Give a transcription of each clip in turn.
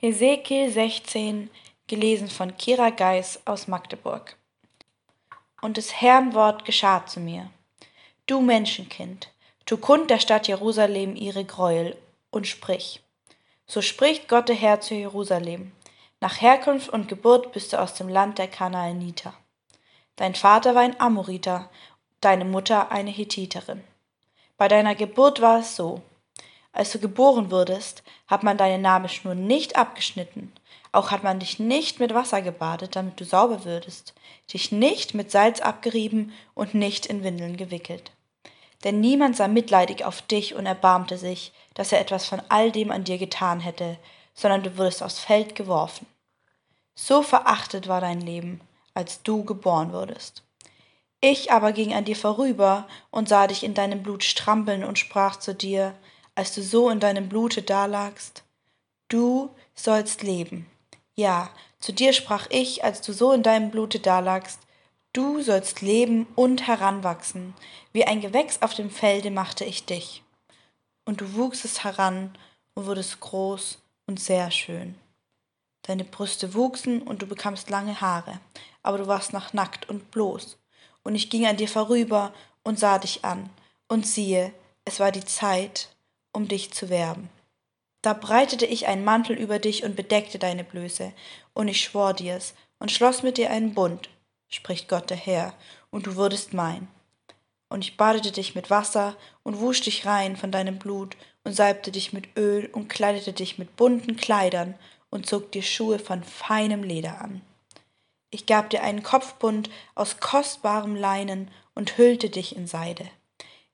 Hesekiel 16, gelesen von Kira Geis aus Magdeburg. Und des Herrn Wort geschah zu mir. Du Menschenkind, tu kund der Stadt Jerusalem ihre Greuel und sprich. So spricht Gott der Herr zu Jerusalem. Nach Herkunft und Geburt bist du aus dem Land der Kanaaniter. Dein Vater war ein Amoriter, deine Mutter eine Hethiterin. Bei deiner Geburt war es so. Als du geboren wurdest, hat man deine Nabelschnur nicht abgeschnitten, auch hat man dich nicht mit Wasser gebadet, damit du sauber würdest, dich nicht mit Salz abgerieben und nicht in Windeln gewickelt. Denn niemand sah mitleidig auf dich und erbarmte sich, dass er etwas von all dem an dir getan hätte, sondern du wurdest aufs Feld geworfen. So verachtet war dein Leben, als du geboren wurdest. Ich aber ging an dir vorüber und sah dich in deinem Blut strampeln und sprach zu dir, als du so in deinem Blute dalagst? Du sollst leben. Ja, zu dir sprach ich, als du so in deinem Blute dalagst, du sollst leben und heranwachsen, wie ein Gewächs auf dem Felde machte ich dich. Und du wuchsest heran und wurdest groß und sehr schön. Deine Brüste wuchsen und du bekamst lange Haare, aber du warst noch nackt und bloß. Und ich ging an dir vorüber und sah dich an, und siehe, es war die Zeit, um dich zu werben. Da breitete ich einen Mantel über dich und bedeckte deine Blöße, und ich schwor dir's und schloss mit dir einen Bund, spricht Gott der Herr, und du wurdest mein. Und ich badete dich mit Wasser und wusch dich rein von deinem Blut und salbte dich mit Öl und kleidete dich mit bunten Kleidern und zog dir Schuhe von feinem Leder an. Ich gab dir einen Kopfbund aus kostbarem Leinen und hüllte dich in Seide.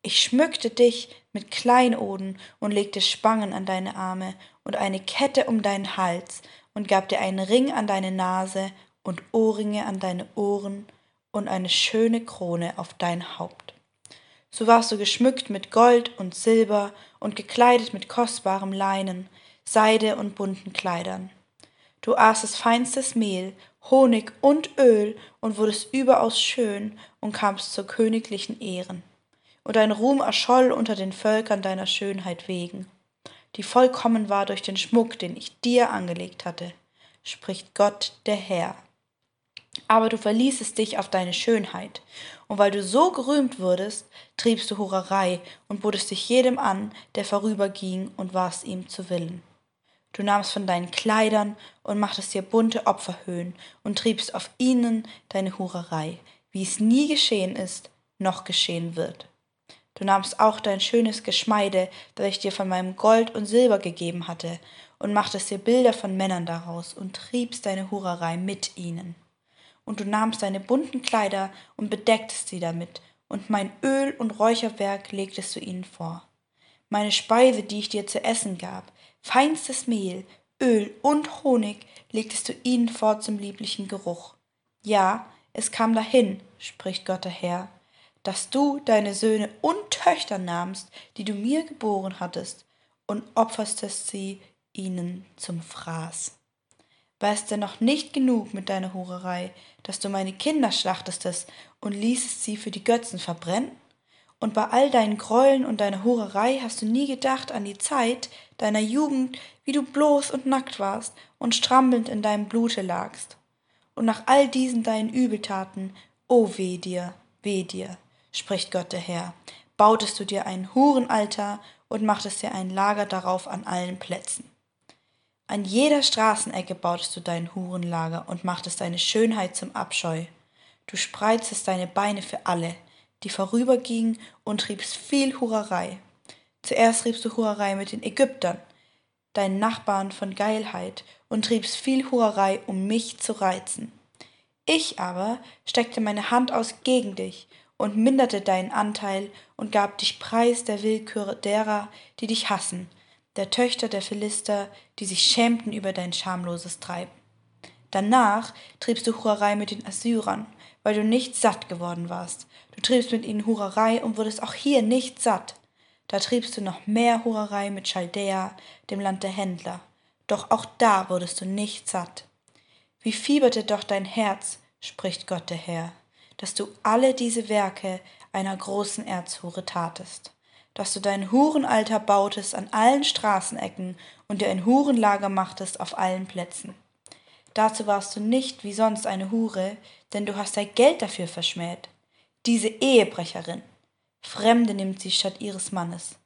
Ich schmückte dich mit Kleinoden und legte Spangen an deine Arme und eine Kette um deinen Hals und gab dir einen Ring an deine Nase und Ohrringe an deine Ohren und eine schöne Krone auf dein Haupt. So warst du geschmückt mit Gold und Silber und gekleidet mit kostbarem Leinen, Seide und bunten Kleidern. Du aßest feinstes Mehl, Honig und Öl und wurdest überaus schön und kamst zur königlichen Ehren und dein Ruhm erscholl unter den Völkern deiner Schönheit wegen, die vollkommen war durch den Schmuck, den ich dir angelegt hatte, spricht Gott der Herr. Aber du verließest dich auf deine Schönheit, und weil du so gerühmt wurdest, triebst du Hurerei und botest dich jedem an, der vorüberging, und warst ihm zu Willen. Du nahmst von deinen Kleidern und machtest dir bunte Opferhöhen und triebst auf ihnen deine Hurerei, wie es nie geschehen ist, noch geschehen wird. Du nahmst auch dein schönes Geschmeide, das ich dir von meinem Gold und Silber gegeben hatte, und machtest dir Bilder von Männern daraus und triebst deine Hurerei mit ihnen. Und du nahmst deine bunten Kleider und bedecktest sie damit, und mein Öl und Räucherwerk legtest du ihnen vor. Meine Speise, die ich dir zu essen gab, feinstes Mehl, Öl und Honig, legtest du ihnen vor zum lieblichen Geruch. Ja, es kam dahin, spricht Gott der Herr, dass du deine Söhne und Töchter nahmst, die du mir geboren hattest, und opferstest sie ihnen zum Fraß. War es denn noch nicht genug mit deiner Hurerei, dass du meine Kinder schlachtestest und ließest sie für die Götzen verbrennen? Und bei all deinen Gräueln und deiner Hurerei hast du nie gedacht an die Zeit deiner Jugend, wie du bloß und nackt warst und strampelnd in deinem Blute lagst. Und nach all diesen deinen Übeltaten, o oh weh dir, weh dir, spricht Gott der Herr, bautest du dir ein Hurenaltar und machtest dir ein Lager darauf an allen Plätzen. An jeder Straßenecke bautest du dein Hurenlager und machtest deine Schönheit zum Abscheu. Du spreizest deine Beine für alle, die vorübergingen und triebst viel Hurerei. Zuerst triebst du Hurerei mit den Ägyptern, deinen Nachbarn von Geilheit, und triebst viel Hurerei, um mich zu reizen. Ich aber steckte meine Hand aus gegen dich und minderte deinen Anteil und gab dich preis der Willkür derer, die dich hassen, der Töchter der Philister, die sich schämten über dein schamloses Treiben. Danach triebst du Hurerei mit den Assyrern, weil du nicht satt geworden warst. Du triebst mit ihnen Hurerei und wurdest auch hier nicht satt. Da triebst du noch mehr Hurerei mit Chaldea, dem Land der Händler. Doch auch da wurdest du nicht satt. Wie fieberte doch dein Herz, spricht Gott der Herr dass du alle diese Werke einer großen Erzhure tatest. dass du dein Hurenalter bautest an allen Straßenecken und dir ein Hurenlager machtest auf allen Plätzen. Dazu warst du nicht wie sonst eine Hure, denn du hast dein Geld dafür verschmäht. Diese Ehebrecherin. Fremde nimmt sie statt ihres Mannes.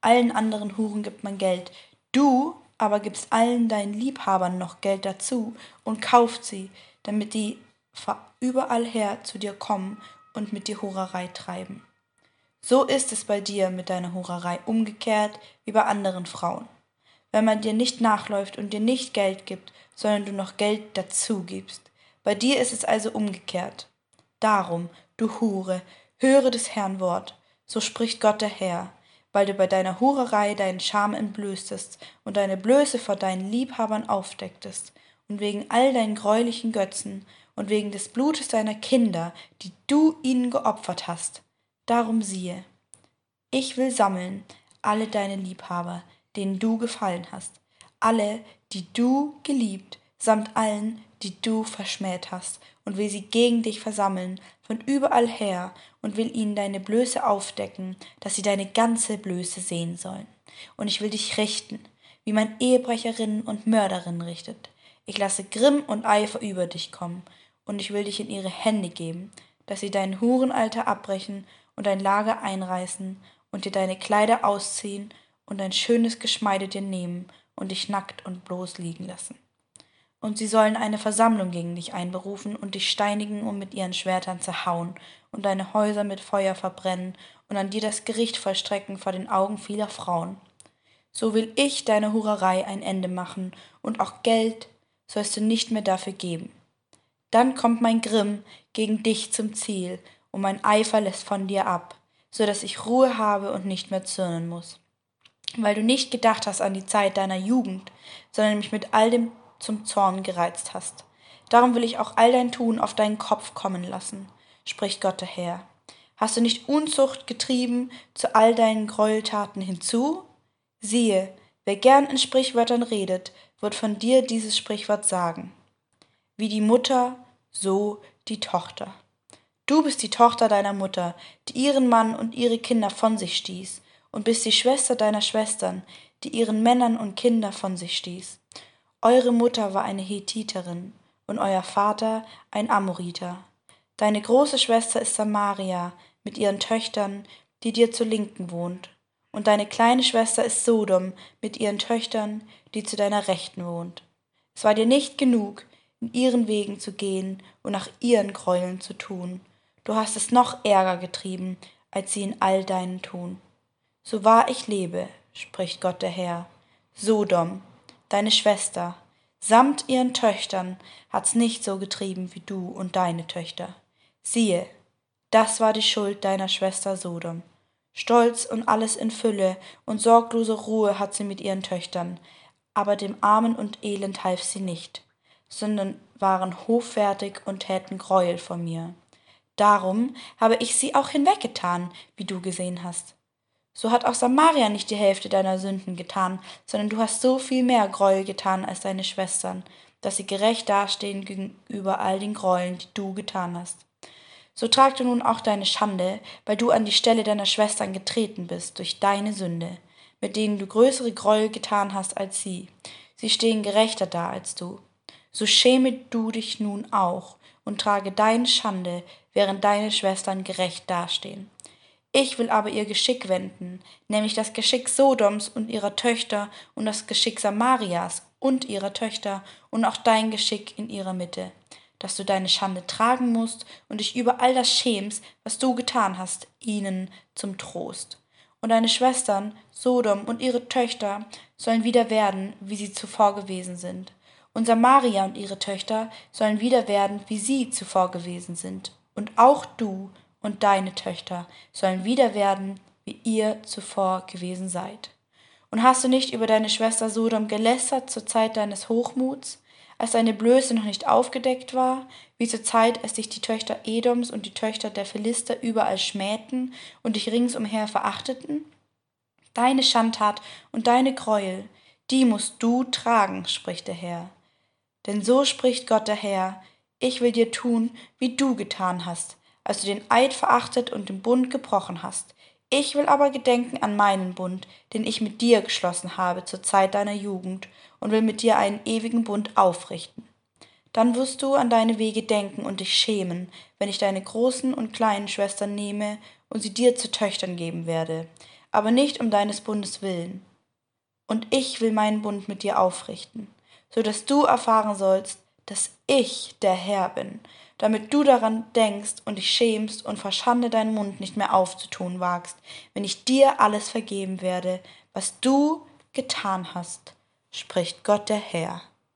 Allen anderen Huren gibt man Geld. Du aber gibst allen deinen Liebhabern noch Geld dazu und kauft sie, damit die überall her zu dir kommen und mit dir Hurerei treiben. So ist es bei dir mit deiner Hurerei umgekehrt wie bei anderen Frauen. Wenn man dir nicht nachläuft und dir nicht Geld gibt, sondern du noch Geld dazu gibst. Bei dir ist es also umgekehrt. Darum, du Hure, höre des Herrn Wort, so spricht Gott der Herr, weil du bei deiner Hurerei deinen Scham entblößtest und deine Blöße vor deinen Liebhabern aufdecktest, und wegen all deinen greulichen Götzen und wegen des Blutes deiner Kinder, die du ihnen geopfert hast. Darum siehe, ich will sammeln alle deine Liebhaber, denen du gefallen hast, alle, die du geliebt, samt allen, die du verschmäht hast, und will sie gegen dich versammeln, von überall her, und will ihnen deine Blöße aufdecken, dass sie deine ganze Blöße sehen sollen. Und ich will dich richten, wie man Ehebrecherinnen und Mörderinnen richtet. Ich lasse Grimm und Eifer über dich kommen, und ich will dich in ihre Hände geben, dass sie dein Hurenalter abbrechen und dein Lager einreißen und dir deine Kleider ausziehen und dein schönes Geschmeide dir nehmen und dich nackt und bloß liegen lassen. Und sie sollen eine Versammlung gegen dich einberufen und dich steinigen und mit ihren Schwertern zerhauen und deine Häuser mit Feuer verbrennen und an dir das Gericht vollstrecken vor den Augen vieler Frauen. So will ich deine Hurerei ein Ende machen und auch Geld sollst du nicht mehr dafür geben. Dann kommt mein Grimm gegen dich zum Ziel und mein Eifer lässt von dir ab, so dass ich Ruhe habe und nicht mehr zürnen muss weil du nicht gedacht hast an die Zeit deiner Jugend, sondern mich mit all dem zum Zorn gereizt hast. Darum will ich auch all dein Tun auf deinen Kopf kommen lassen, spricht Gott der Herr. Hast du nicht Unzucht getrieben zu all deinen Gräueltaten hinzu? Siehe, wer gern in Sprichwörtern redet, wird von dir dieses Sprichwort sagen. Wie die Mutter, so die Tochter. Du bist die Tochter deiner Mutter, die ihren Mann und ihre Kinder von sich stieß und bist die Schwester deiner Schwestern, die ihren Männern und Kinder von sich stieß. Eure Mutter war eine Hethiterin und euer Vater ein Amoriter. Deine große Schwester ist Samaria mit ihren Töchtern, die dir zur Linken wohnt. Und deine kleine Schwester ist Sodom mit ihren Töchtern, die zu deiner Rechten wohnt. Es war dir nicht genug, ihren Wegen zu gehen und nach ihren Gräueln zu tun. Du hast es noch ärger getrieben, als sie in all deinen tun. So wahr ich lebe, spricht Gott der Herr, Sodom, deine Schwester, samt ihren Töchtern hat's nicht so getrieben wie du und deine Töchter. Siehe, das war die Schuld deiner Schwester Sodom. Stolz und alles in Fülle und sorglose Ruhe hat sie mit ihren Töchtern, aber dem Armen und Elend half sie nicht, sondern waren hoffärtig und täten Greuel vor mir. Darum habe ich sie auch hinweggetan, wie du gesehen hast. So hat auch Samaria nicht die Hälfte deiner Sünden getan, sondern du hast so viel mehr Gräuel getan als deine Schwestern, dass sie gerecht dastehen gegenüber all den Gräueln, die du getan hast. So trag du nun auch deine Schande, weil du an die Stelle deiner Schwestern getreten bist durch deine Sünde, mit denen du größere Gräuel getan hast als sie. Sie stehen gerechter da als du. So schäme du dich nun auch und trage deine Schande, während deine Schwestern gerecht dastehen. Ich will aber ihr Geschick wenden, nämlich das Geschick Sodoms und ihrer Töchter und das Geschick Samarias und ihrer Töchter und auch dein Geschick in ihrer Mitte, dass du deine Schande tragen musst und dich über all das schämst, was du getan hast, ihnen zum Trost. Und deine Schwestern, Sodom und ihre Töchter, sollen wieder werden, wie sie zuvor gewesen sind. Und Samaria und ihre Töchter sollen wieder werden, wie sie zuvor gewesen sind. Und auch du und deine Töchter sollen wieder werden, wie ihr zuvor gewesen seid. Und hast du nicht über deine Schwester Sodom gelästert zur Zeit deines Hochmuts, als deine Blöße noch nicht aufgedeckt war, wie zur Zeit, als dich die Töchter Edoms und die Töchter der Philister überall schmähten und dich ringsumher verachteten? Deine Schandtat und deine Gräuel, die musst du tragen, spricht der Herr. Denn so spricht Gott der Herr, ich will dir tun, wie du getan hast, als du den Eid verachtet und den Bund gebrochen hast. Ich will aber gedenken an meinen Bund, den ich mit dir geschlossen habe zur Zeit deiner Jugend, und will mit dir einen ewigen Bund aufrichten. Dann wirst du an deine Wege denken und dich schämen, wenn ich deine großen und kleinen Schwestern nehme und sie dir zu Töchtern geben werde, aber nicht um deines Bundes willen. Und ich will meinen Bund mit dir aufrichten, so dass du erfahren sollst, dass ich der Herr bin, damit du daran denkst und dich schämst und vor Schande deinen Mund nicht mehr aufzutun wagst, wenn ich dir alles vergeben werde, was du getan hast, spricht Gott der Herr.